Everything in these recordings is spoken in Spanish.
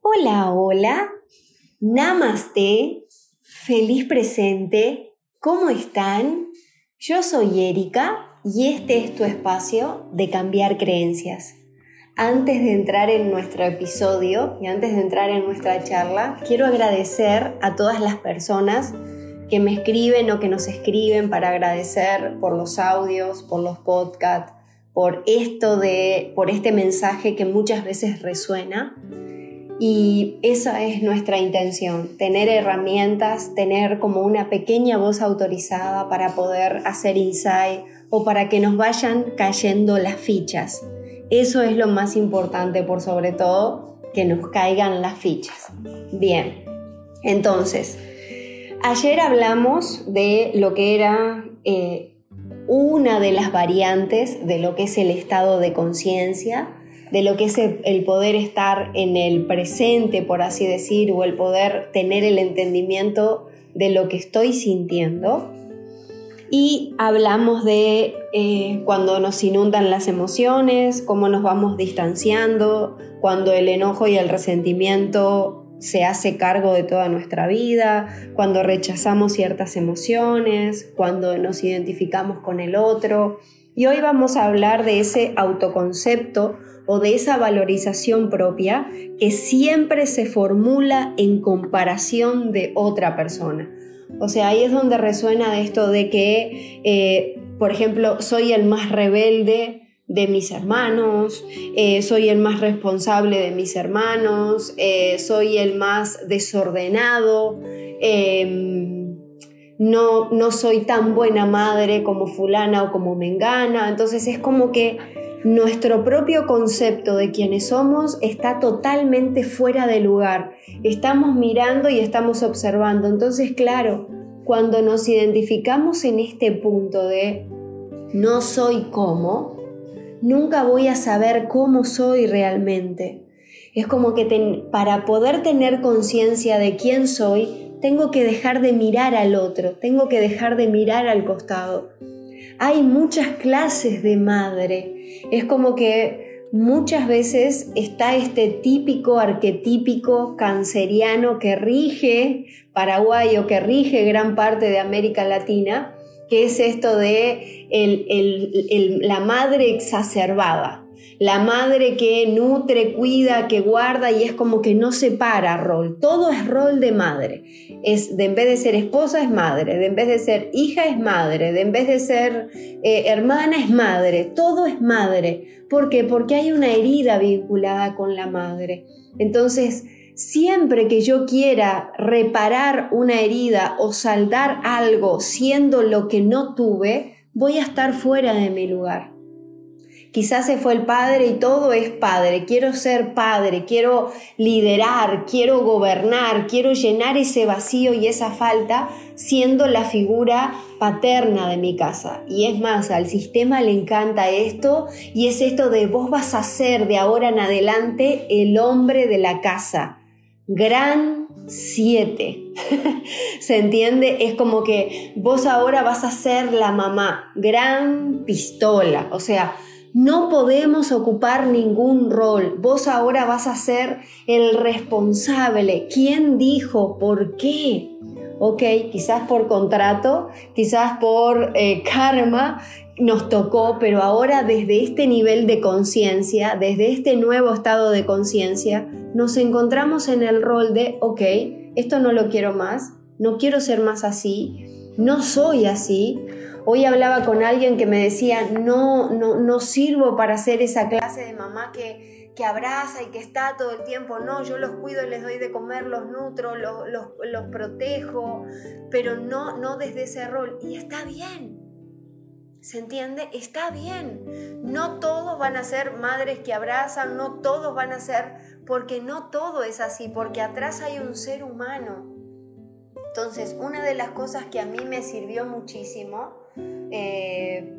Hola, hola, namaste, feliz presente, ¿cómo están? Yo soy Erika y este es tu espacio de cambiar creencias. Antes de entrar en nuestro episodio y antes de entrar en nuestra charla, quiero agradecer a todas las personas que me escriben o que nos escriben para agradecer por los audios, por los podcasts, por esto de, por este mensaje que muchas veces resuena. Y esa es nuestra intención, tener herramientas, tener como una pequeña voz autorizada para poder hacer insight o para que nos vayan cayendo las fichas. Eso es lo más importante, por sobre todo, que nos caigan las fichas. Bien, entonces, ayer hablamos de lo que era eh, una de las variantes de lo que es el estado de conciencia, de lo que es el poder estar en el presente, por así decir, o el poder tener el entendimiento de lo que estoy sintiendo. Y hablamos de eh, cuando nos inundan las emociones, cómo nos vamos distanciando, cuando el enojo y el resentimiento se hace cargo de toda nuestra vida, cuando rechazamos ciertas emociones, cuando nos identificamos con el otro. Y hoy vamos a hablar de ese autoconcepto o de esa valorización propia que siempre se formula en comparación de otra persona. O sea, ahí es donde resuena esto de que, eh, por ejemplo, soy el más rebelde, de mis hermanos, eh, soy el más responsable de mis hermanos, eh, soy el más desordenado, em, no, no soy tan buena madre como fulana o como mengana. Entonces es como que nuestro propio concepto de quienes somos está totalmente fuera de lugar. Estamos mirando y estamos observando. Entonces, claro, cuando nos identificamos en este punto de no soy como, nunca voy a saber cómo soy realmente. Es como que para poder tener conciencia de quién soy, tengo que dejar de mirar al otro, tengo que dejar de mirar al costado. Hay muchas clases de madre. Es como que muchas veces está este típico arquetípico canceriano que rige Paraguay o que rige gran parte de América Latina que es esto de la madre exacerbada, la madre que nutre, cuida, que guarda y es como que no separa rol, todo es rol de madre. Es de en vez de ser esposa es madre, de en vez de ser hija es madre, de en vez de ser eh, hermana es madre, todo es madre. ¿Por qué? Porque hay una herida vinculada con la madre. Entonces, Siempre que yo quiera reparar una herida o saldar algo siendo lo que no tuve, voy a estar fuera de mi lugar. Quizás se fue el padre y todo es padre. Quiero ser padre, quiero liderar, quiero gobernar, quiero llenar ese vacío y esa falta siendo la figura paterna de mi casa. Y es más, al sistema le encanta esto y es esto de vos vas a ser de ahora en adelante el hombre de la casa gran 7. ¿Se entiende? Es como que vos ahora vas a ser la mamá, gran pistola. O sea, no podemos ocupar ningún rol. Vos ahora vas a ser el responsable. ¿Quién dijo? ¿Por qué? Ok, quizás por contrato, quizás por eh, karma, nos tocó, pero ahora desde este nivel de conciencia, desde este nuevo estado de conciencia, nos encontramos en el rol de, ok, esto no lo quiero más, no quiero ser más así, no soy así. Hoy hablaba con alguien que me decía, no, no, no sirvo para ser esa clase de mamá que, que abraza y que está todo el tiempo. No, yo los cuido y les doy de comer, los nutro, los, los, los protejo, pero no, no desde ese rol. Y está bien. ¿Se entiende? Está bien. No todos van a ser madres que abrazan, no todos van a ser, porque no todo es así, porque atrás hay un ser humano. Entonces, una de las cosas que a mí me sirvió muchísimo, eh,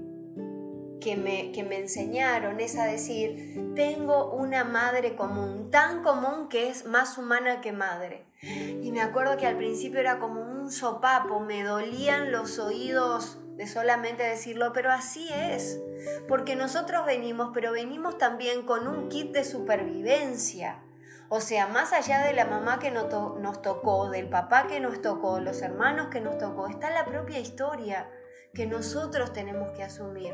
que, me, que me enseñaron, es a decir, tengo una madre común, tan común que es más humana que madre. Y me acuerdo que al principio era como un sopapo, me dolían los oídos de solamente decirlo, pero así es, porque nosotros venimos, pero venimos también con un kit de supervivencia. O sea, más allá de la mamá que nos, tocó, del papá que nos tocó, los hermanos que nos tocó, está la propia historia que nosotros tenemos que asumir.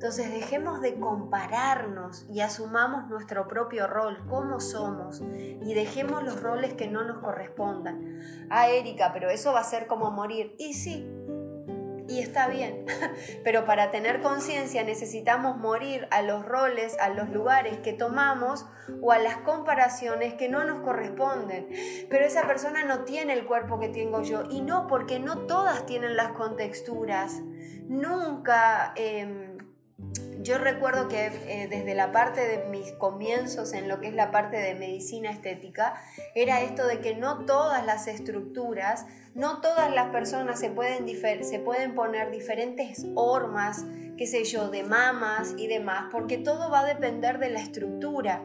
Entonces dejemos de compararnos y asumamos nuestro propio rol, cómo somos, y dejemos los roles que no nos correspondan. Ah, Erika, pero eso va a ser como morir. Y sí, y está bien, pero para tener conciencia necesitamos morir a los roles, a los lugares que tomamos o a las comparaciones que no nos corresponden. Pero esa persona no tiene el cuerpo que tengo yo y no porque no todas tienen las contexturas. Nunca... Em, yo recuerdo que eh, desde la parte de mis comienzos en lo que es la parte de medicina estética, era esto de que no todas las estructuras, no todas las personas se pueden, se pueden poner diferentes hormas, qué sé yo, de mamas y demás, porque todo va a depender de la estructura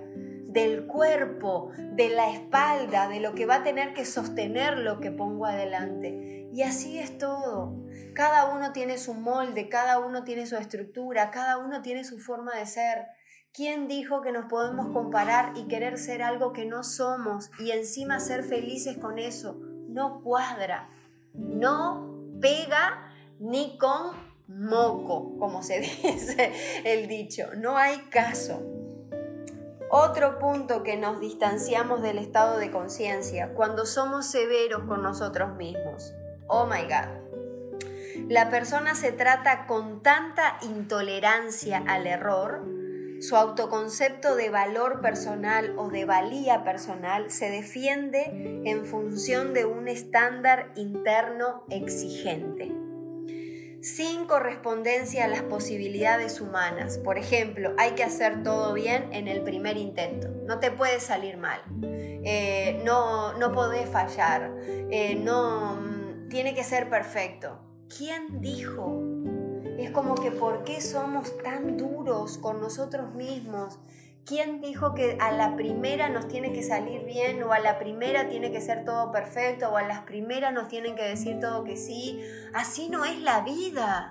del cuerpo, de la espalda, de lo que va a tener que sostener lo que pongo adelante. Y así es todo. Cada uno tiene su molde, cada uno tiene su estructura, cada uno tiene su forma de ser. ¿Quién dijo que nos podemos comparar y querer ser algo que no somos y encima ser felices con eso? No cuadra, no pega ni con moco, como se dice el dicho. No hay caso. Otro punto que nos distanciamos del estado de conciencia, cuando somos severos con nosotros mismos. Oh my God. La persona se trata con tanta intolerancia al error, su autoconcepto de valor personal o de valía personal se defiende en función de un estándar interno exigente sin correspondencia a las posibilidades humanas. Por ejemplo, hay que hacer todo bien en el primer intento. No te puede salir mal. Eh, no, no podés fallar. Eh, no, mm, tiene que ser perfecto. ¿Quién dijo? Es como que ¿por qué somos tan duros con nosotros mismos? ¿Quién dijo que a la primera nos tiene que salir bien o a la primera tiene que ser todo perfecto o a las primeras nos tienen que decir todo que sí? Así no es la vida.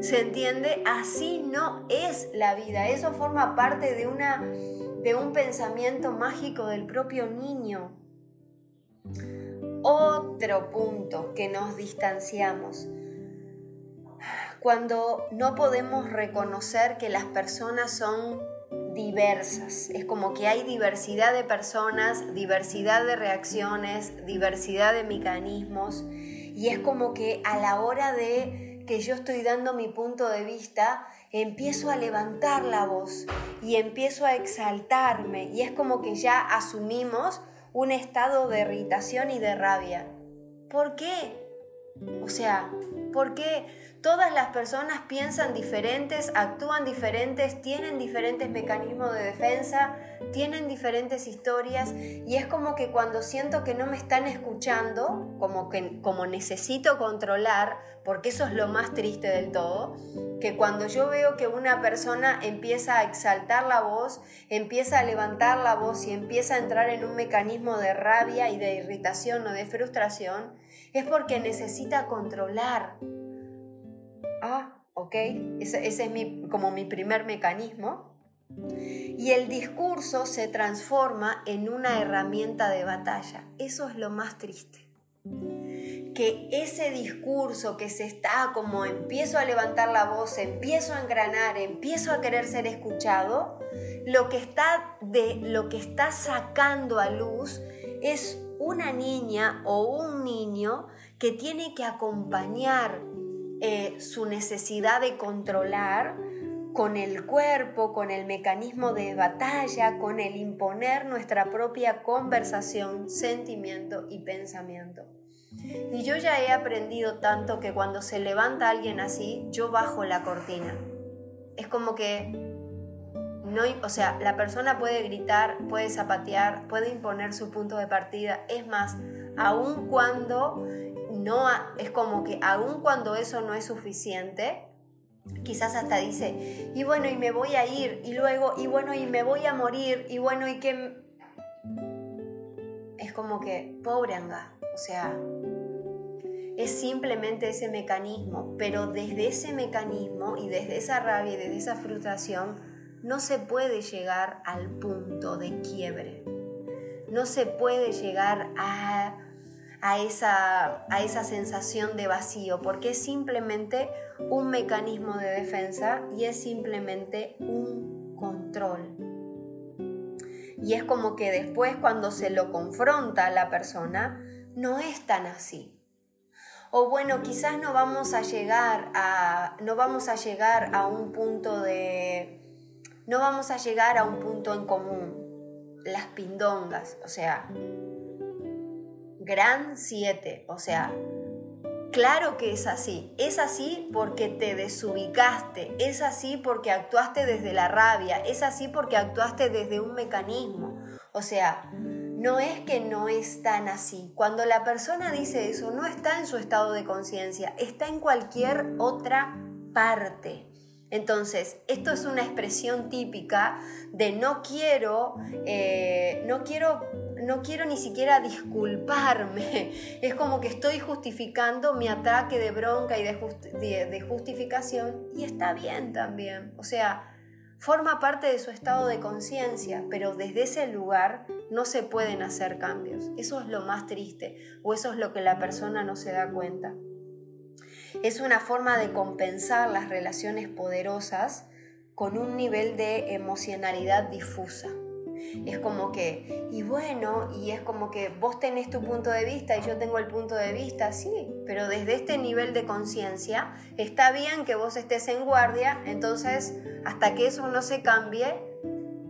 ¿Se entiende? Así no es la vida. Eso forma parte de, una, de un pensamiento mágico del propio niño. Otro punto que nos distanciamos. Cuando no podemos reconocer que las personas son diversas. Es como que hay diversidad de personas, diversidad de reacciones, diversidad de mecanismos y es como que a la hora de que yo estoy dando mi punto de vista, empiezo a levantar la voz y empiezo a exaltarme y es como que ya asumimos un estado de irritación y de rabia. ¿Por qué? O sea, ¿por qué? Todas las personas piensan diferentes, actúan diferentes, tienen diferentes mecanismos de defensa, tienen diferentes historias y es como que cuando siento que no me están escuchando, como que como necesito controlar, porque eso es lo más triste del todo, que cuando yo veo que una persona empieza a exaltar la voz, empieza a levantar la voz y empieza a entrar en un mecanismo de rabia y de irritación o de frustración, es porque necesita controlar ah, ok, ese, es como mi primer mecanismo. Y el discurso se transforma en una herramienta de batalla. Eso es lo más triste. Que ese discurso que se está como empiezo a levantar la voz, empiezo a engranar, empiezo a querer ser escuchado, lo que está, de, lo que está sacando a luz es una niña o un niño que tiene que acompañar eh, su necesidad de controlar con el cuerpo, con el mecanismo de batalla, con el imponer nuestra propia conversación, sentimiento y pensamiento. Y yo ya he aprendido tanto que cuando se levanta alguien así, yo bajo la cortina. Es como que no, o sea, la persona puede gritar, puede zapatear, puede imponer su punto de partida. Es más, aun cuando no es como que aun cuando eso no es suficiente, quizás hasta dice, y bueno, y me voy a ir, y luego, y bueno, y me voy a morir, y bueno, y que... Es como que, pobre anga, o sea, es simplemente ese mecanismo, pero desde ese mecanismo y desde esa rabia y desde esa frustración no se puede llegar al punto de quiebre. no se puede llegar a, a, esa, a esa sensación de vacío, porque es simplemente un mecanismo de defensa y es simplemente un control. Y es como que después cuando se lo confronta a la persona, no es tan así. O bueno, quizás no vamos a llegar a no vamos a llegar a un punto de no vamos a llegar a un punto en común. Las pindongas, o sea, gran 7, o sea, Claro que es así. Es así porque te desubicaste. Es así porque actuaste desde la rabia. Es así porque actuaste desde un mecanismo. O sea, no es que no es tan así. Cuando la persona dice eso, no está en su estado de conciencia, está en cualquier otra parte. Entonces, esto es una expresión típica de no quiero, eh, no quiero, no quiero ni siquiera disculparme. Es como que estoy justificando mi ataque de bronca y de justificación y está bien también. O sea, forma parte de su estado de conciencia, pero desde ese lugar no se pueden hacer cambios. Eso es lo más triste o eso es lo que la persona no se da cuenta. Es una forma de compensar las relaciones poderosas con un nivel de emocionalidad difusa. Es como que, y bueno, y es como que vos tenés tu punto de vista y yo tengo el punto de vista, sí, pero desde este nivel de conciencia está bien que vos estés en guardia, entonces hasta que eso no se cambie,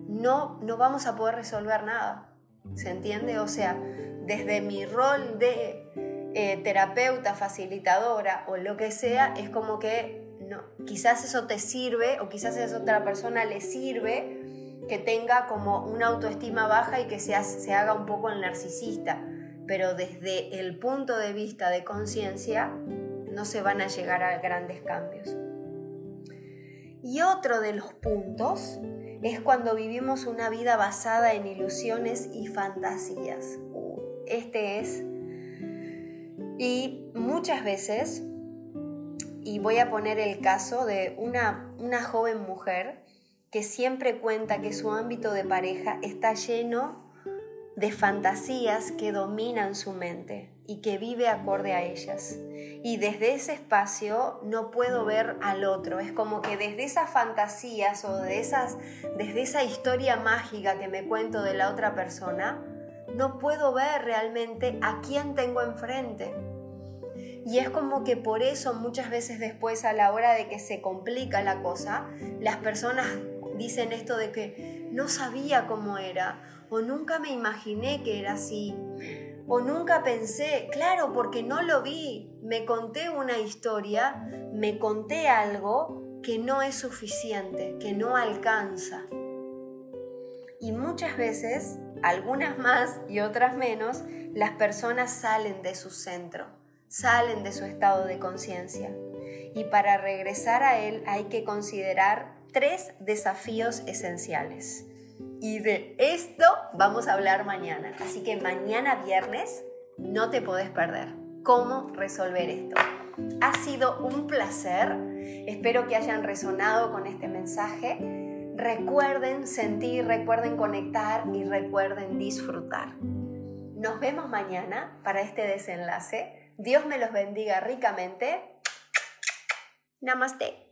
no, no vamos a poder resolver nada. ¿Se entiende? O sea, desde mi rol de eh, terapeuta, facilitadora o lo que sea, es como que no, quizás eso te sirve o quizás a esa otra persona le sirve que tenga como una autoestima baja y que se, haga un poco el narcisista, pero desde el punto de vista de conciencia no se van a llegar a grandes cambios. Y otro de los puntos es cuando vivimos una vida basada en ilusiones y fantasías. Este es. Y muchas veces, y voy a poner el caso de una, una joven mujer que siempre cuenta que su ámbito de pareja está lleno de fantasías que dominan su mente y que vive acorde a ellas. Y desde ese espacio no puedo ver al otro. Es como que desde esas fantasías o de esas, desde esa historia mágica que me cuento de la otra persona, no puedo ver realmente a quién tengo enfrente. Y es como que por eso muchas veces después a la hora de que se complica la cosa, las personas dicen esto de que no sabía cómo era, o nunca me imaginé que era así, o nunca pensé, claro, porque no lo vi, me conté una historia, me conté algo que no es suficiente, que no alcanza. Y muchas veces, algunas más y otras menos, las personas salen de su centro, salen de su estado de conciencia. Y para regresar a él hay que considerar tres desafíos esenciales. Y de esto vamos a hablar mañana. Así que mañana viernes no te podés perder. ¿Cómo resolver esto? Ha sido un placer. Espero que hayan resonado con este mensaje. Recuerden sentir, recuerden conectar y recuerden disfrutar. Nos vemos mañana para este desenlace. Dios me los bendiga ricamente. Namaste.